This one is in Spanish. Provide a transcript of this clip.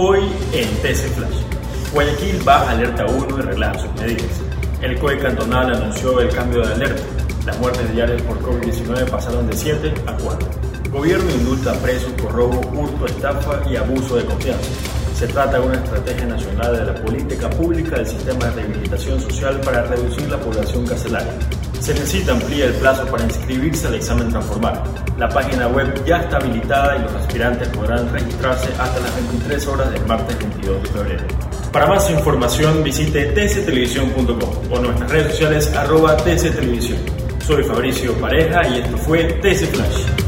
Hoy en TC Flash. Guayaquil baja alerta 1 y relaja sus medidas. El COE cantonal anunció el cambio de alerta. Las muertes diarias por COVID-19 pasaron de 7 a 4. Gobierno indulta a presos por robo, hurto, estafa y abuso de confianza. Se trata de una estrategia nacional de la política pública del sistema de rehabilitación social para reducir la población carcelaria. Se necesita ampliar el plazo para inscribirse al examen transformado. La página web ya está habilitada y los aspirantes podrán registrarse hasta las 23 horas del martes 22 de febrero. Para más información visite tctelevisión.com o nuestras redes sociales arroba tctelevisión. Soy Fabricio Pareja y esto fue TC Flash.